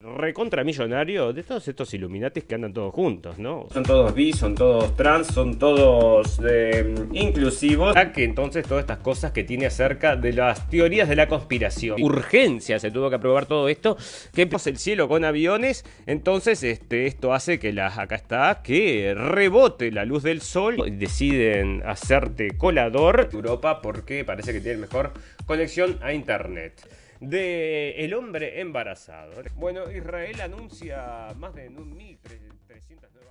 recontramillonario de todos estos Illuminatis que andan todos juntos, ¿no? Son todos bi, son todos trans, son todos eh, inclusivos. A que entonces todas estas cosas que tiene acerca de las teorías de la conspiración. Urgencia se tuvo que aprobar todo esto. Que pasa el cielo con aviones. Entonces, este, esto hace que las, acá está, que rebote la luz del sol. Deciden hacerte colador Europa porque parece que tiene mejor conexión a internet de el hombre embarazado. Bueno, Israel anuncia más de 1.300 nuevas